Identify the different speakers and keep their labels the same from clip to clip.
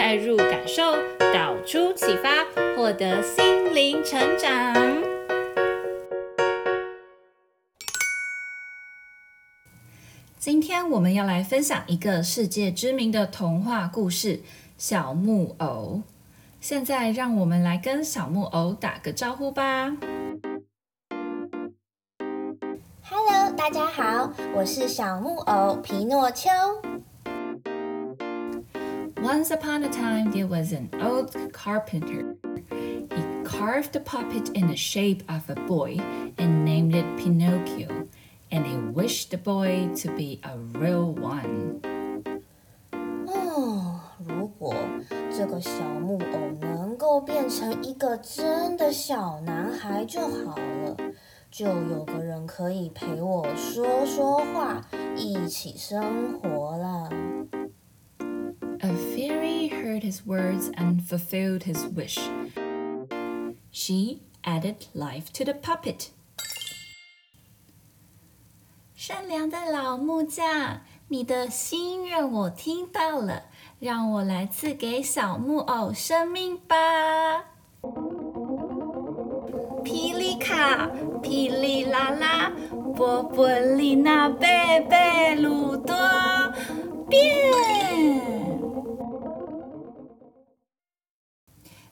Speaker 1: 带入感受，导出启发，获得心灵成长。今天我们要来分享一个世界知名的童话故事《小木偶》。现在让我们来跟小木偶打个招呼吧。
Speaker 2: Hello，大家好，我是小木偶皮诺丘。
Speaker 1: Once upon a time, there was an old carpenter. He carved the puppet in the shape of a boy and named it Pinocchio. And he wished the boy to be a real one.
Speaker 2: 哦，如果这个小木偶能够变成一个真的小男孩就好了，就有个人可以陪我说说话，一起生活了。
Speaker 1: A fairy heard his words and fulfilled his wish. She added life to the puppet. 善良的老木匠，你的心愿我听到了，让我来赐给小木偶生命吧。霹雳卡，霹雳啦啦，波波丽娜贝贝鲁多，变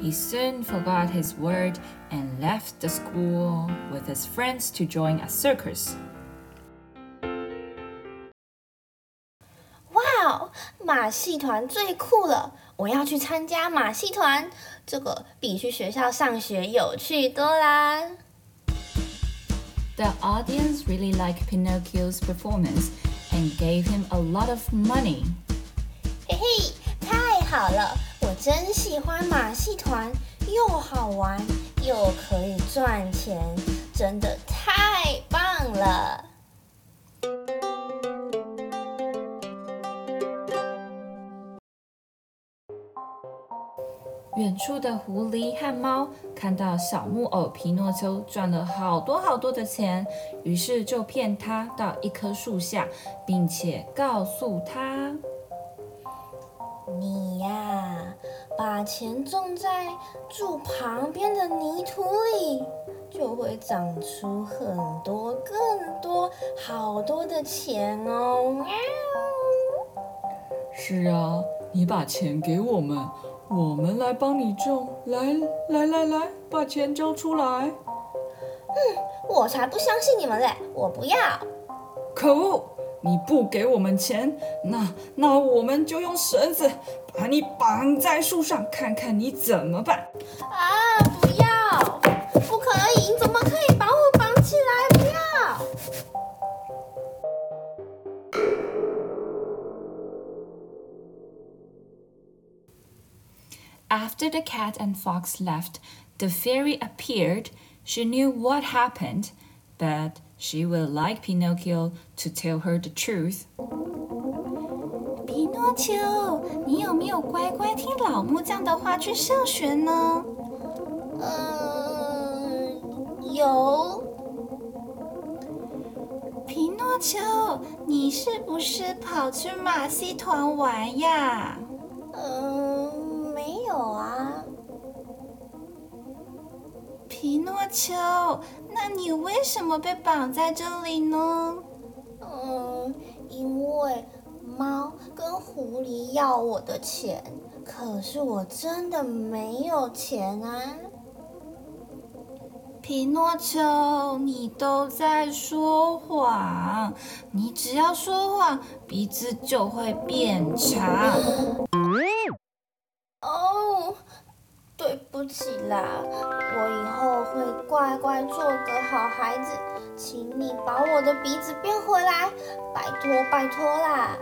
Speaker 1: He soon forgot his word and left the school with his friends to join a circus.
Speaker 2: 哇哦，马戏团最酷了！我要去参加马戏团，这个比去学校上学有趣多啦。
Speaker 1: The audience really liked Pinocchio's performance and gave him a lot of money.
Speaker 2: 嘿嘿，太好了！ 真喜欢马戏团，又好玩又可以赚钱，真的太棒了！
Speaker 1: 远处的狐狸和猫看到小木偶皮诺丘赚了好多好多的钱，于是就骗他到一棵树下，并且告诉他：“
Speaker 2: 你呀，把钱种在柱旁边的泥土里，就会长出很多、更多、好多的钱哦。”
Speaker 1: 是啊，你把钱给我们。我们来帮你种，来来来来，把钱交出来。
Speaker 2: 嗯，我才不相信你们嘞，我不要。
Speaker 1: 可恶，你不给我们钱，那那我们就用绳子把你绑在树上，看看你怎么办。
Speaker 2: 啊，不要，不可以，你怎么可以把我绑起来？不要。
Speaker 1: After the cat and fox left, the fairy appeared. She knew what happened, but she will like Pinocchio to tell her the truth.
Speaker 2: 皮诺丘，你有没有乖乖听老木匠的话去上学呢？嗯，有。皮诺丘，你是不是跑去马戏团玩呀？皮诺丘，那你为什么被绑在这里呢？嗯，因为猫跟狐狸要我的钱，可是我真的没有钱啊。
Speaker 1: 皮诺丘，你都在说谎！你只要说谎，鼻子就会变长。
Speaker 2: 哦，对不起啦，我以后会乖乖做个好孩子，请你把我的鼻子变回来，拜托拜托啦。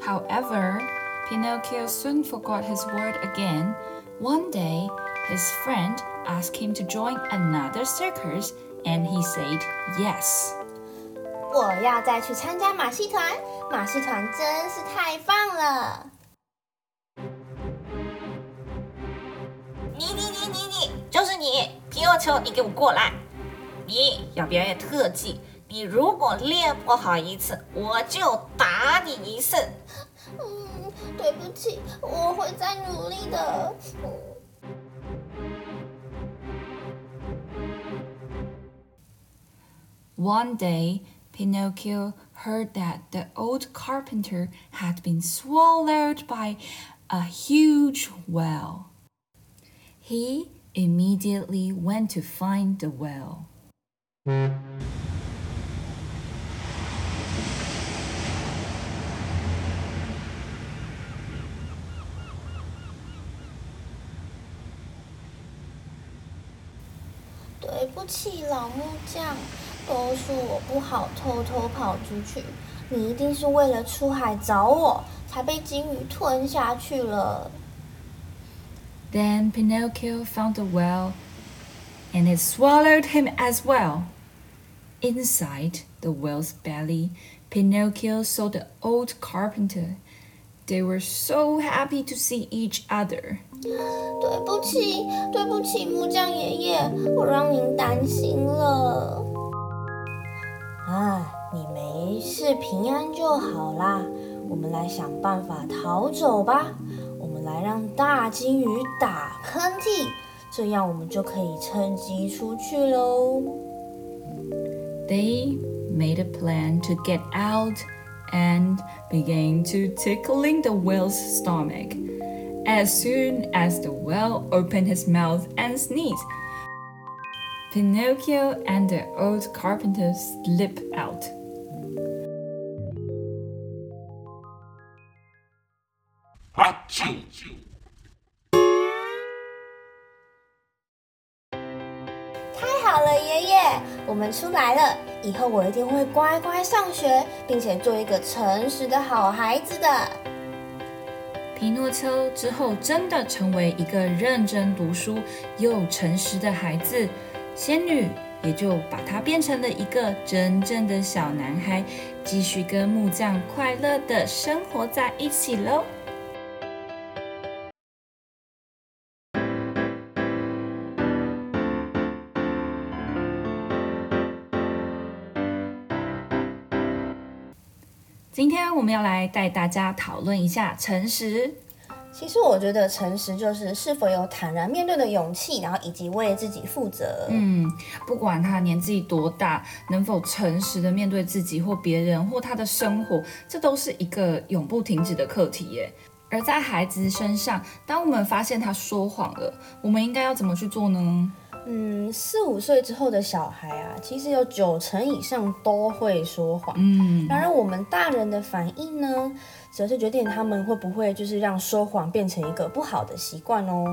Speaker 1: However, Pinocchio soon forgot his word again. One day, his friend asked him to join another circus, and he said yes.
Speaker 2: 我要再去参加马戏团，马戏团真是太棒了！
Speaker 3: 你你你你你，就是你，皮诺丘，你给我过来！你要表演特技，你如果练不好一次，我就打你一次。
Speaker 2: 嗯，对不起，我会再努力的。
Speaker 1: One day, Pinocchio heard that the old carpenter had been swallowed by a huge whale. He immediately went to find the well.
Speaker 2: 对不起，老木匠，都是我不好，偷偷跑出去。你一定是为了出海找我，才被鲸鱼吞下去了。
Speaker 1: Then Pinocchio found the whale, and it swallowed him as well. Inside the whale's belly, Pinocchio saw the old carpenter. They were so happy to see each other.
Speaker 2: 对不起，对不起，木匠爷爷，我让您担心了。啊，你没事，平安就好啦。我们来想办法逃走吧。 我们来让大鲸鱼打喷嚏，这样我们就可以趁机出去喽。
Speaker 1: They made a plan to get out and began to tickling the whale's stomach. As soon as the whale opened his mouth and sneezed, Pinocchio and the old carpenter slipped out.
Speaker 2: 我们出来了。以后我一定会乖乖上学，并且做一个诚实的好孩子的。
Speaker 1: 皮诺丘之后真的成为一个认真读书又诚实的孩子，仙女也就把他变成了一个真正的小男孩，继续跟木匠快乐的生活在一起喽。今天我们要来带大家讨论一下诚实。
Speaker 2: 其实我觉得诚实就是是否有坦然面对的勇气，然后以及为自己负责。
Speaker 1: 嗯，不管他年纪多大，能否诚实的面对自己或别人或他的生活，这都是一个永不停止的课题耶。而在孩子身上，当我们发现他说谎了，我们应该要怎么去做呢？
Speaker 2: 嗯，四五岁之后的小孩啊，其实有九成以上都会说谎。
Speaker 1: 嗯，
Speaker 2: 然而我们大人的反应呢，则是决定他们会不会就是让说谎变成一个不好的习惯哦。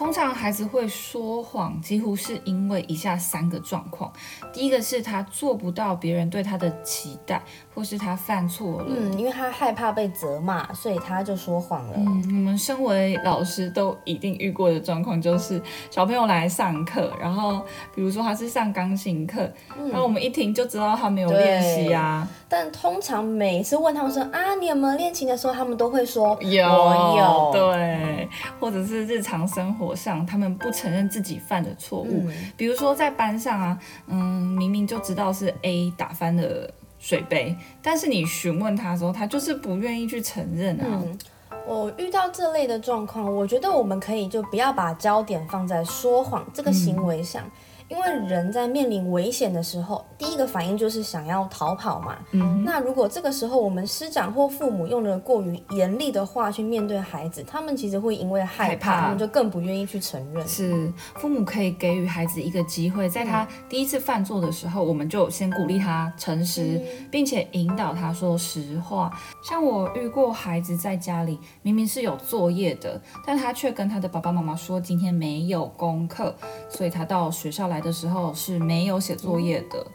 Speaker 1: 通常孩子会说谎，几乎是因为以下三个状况：第一个是他做不到别人对他的期待，或是他犯错了。
Speaker 2: 嗯，因为他害怕被责骂，所以他就说谎了。
Speaker 1: 嗯，我们身为老师都一定遇过的状况，就是小朋友来上课，然后比如说他是上钢琴课，嗯、然后我们一听就知道他没有练习啊。
Speaker 2: 但通常每次问他们说啊，你有没有恋情的时候，他们都会说
Speaker 1: 有，
Speaker 2: 我有。
Speaker 1: 对，或者是日常生活上，他们不承认自己犯的错误，嗯、比如说在班上啊，嗯，明明就知道是 A 打翻了水杯，但是你询问他的时候，他就是不愿意去承认啊。
Speaker 2: 嗯，我遇到这类的状况，我觉得我们可以就不要把焦点放在说谎这个行为上。嗯因为人在面临危险的时候，第一个反应就是想要逃跑嘛。
Speaker 1: 嗯，
Speaker 2: 那如果这个时候我们师长或父母用了过于严厉的话去面对孩子，他们其实会因为害怕，
Speaker 1: 害怕
Speaker 2: 他们就更不愿意去承认。
Speaker 1: 是父母可以给予孩子一个机会，在他第一次犯错的时候，我们就先鼓励他诚实，并且引导他说实话。像我遇过孩子在家里明明是有作业的，但他却跟他的爸爸妈妈说今天没有功课，所以他到学校来的时候是没有写作业的。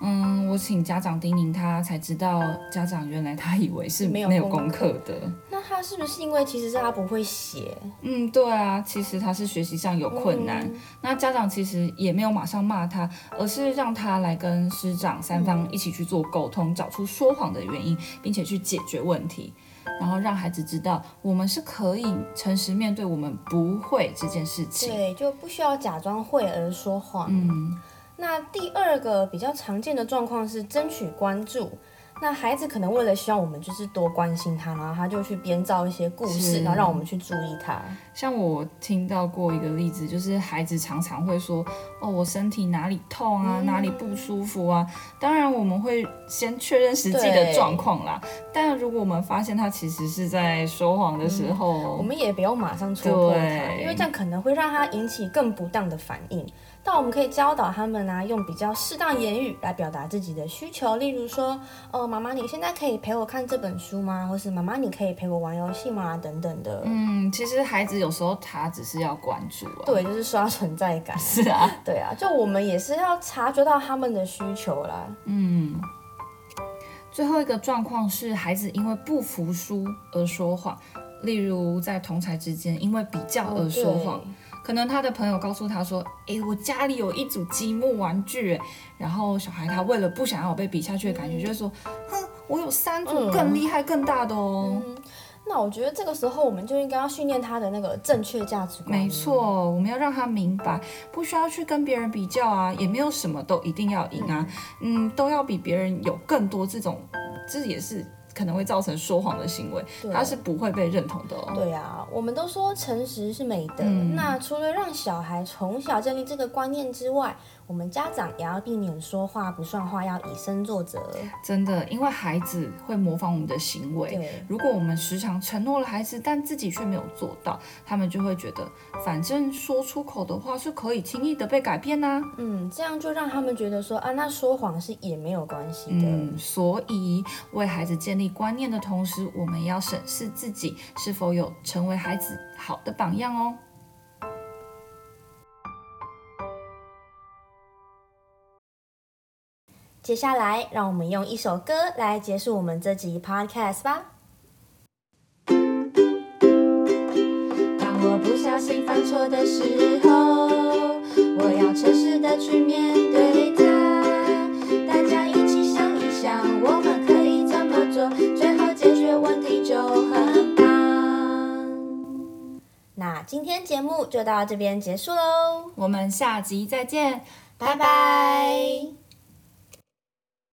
Speaker 1: 嗯，我请家长叮咛他，才知道家长原来他以为是没有功课的。
Speaker 2: 那他是不是因为其实是他不会写？
Speaker 1: 嗯，对啊，其实他是学习上有困难。嗯、那家长其实也没有马上骂他，而是让他来跟师长三方一起去做沟通，嗯、找出说谎的原因，并且去解决问题，然后让孩子知道我们是可以诚实面对我们不会这件事情。
Speaker 2: 对，就不需要假装会而说谎。
Speaker 1: 嗯。
Speaker 2: 那第二个比较常见的状况是争取关注。那孩子可能为了希望我们就是多关心他，然后他就去编造一些故事，然后让我们去注意他。
Speaker 1: 像我听到过一个例子，就是孩子常常会说：“哦，我身体哪里痛啊，嗯、哪里不舒服啊。”当然我们会先确认实际的状况啦。但如果我们发现他其实是在说谎的时候，
Speaker 2: 嗯、我们也不用马上戳破他，因为这样可能会让他引起更不当的反应。但我们可以教导他们啊，用比较适当言语来表达自己的需求，例如说：“哦，妈妈，你现在可以陪我看这本书吗？”或是“妈妈，你可以陪我玩游戏吗？”等等的。
Speaker 1: 嗯，其实孩子有时候他只是要关注啊，
Speaker 2: 对，就是刷存在感。
Speaker 1: 是啊，
Speaker 2: 对啊，就我们也是要察觉到他们的需求啦。
Speaker 1: 嗯，最后一个状况是孩子因为不服输而说谎，例如在同才之间因为比较而说谎。哦可能他的朋友告诉他说：“诶，我家里有一组积木玩具。”然后小孩他为了不想要被比下去的感觉，就会说：“哼，我有三组更厉害、更大的哦。嗯”
Speaker 2: 那我觉得这个时候我们就应该要训练他的那个正确价值观。
Speaker 1: 没错，我们要让他明白，不需要去跟别人比较啊，也没有什么都一定要赢啊，嗯，都要比别人有更多这种，这也是。可能会造成说谎的行为，他是不会被认同的哦。
Speaker 2: 对啊，我们都说诚实是美德。嗯，那除了让小孩从小建立这个观念之外，我们家长也要避免说话不算话，要以身作则。
Speaker 1: 真的，因为孩子会模仿我们的行为。
Speaker 2: 对，
Speaker 1: 如果我们时常承诺了孩子，但自己却没有做到，他们就会觉得，反正说出口的话是可以轻易的被改变呐、啊。
Speaker 2: 嗯，这样就让他们觉得说啊，那说谎是也没有关系的。
Speaker 1: 嗯，所以为孩子建立观念的同时，我们要审视自己是否有成为孩子好的榜样哦。
Speaker 2: 接下来，让我们用一首歌来结束我们这集 podcast 吧。当我不小心犯错的时候，我要诚实的去面对它。大家一起想一想，我们可以怎么做，最后解决问题就很棒。那今天节目就到这边结束喽，
Speaker 1: 我们下集再见，
Speaker 2: 拜拜。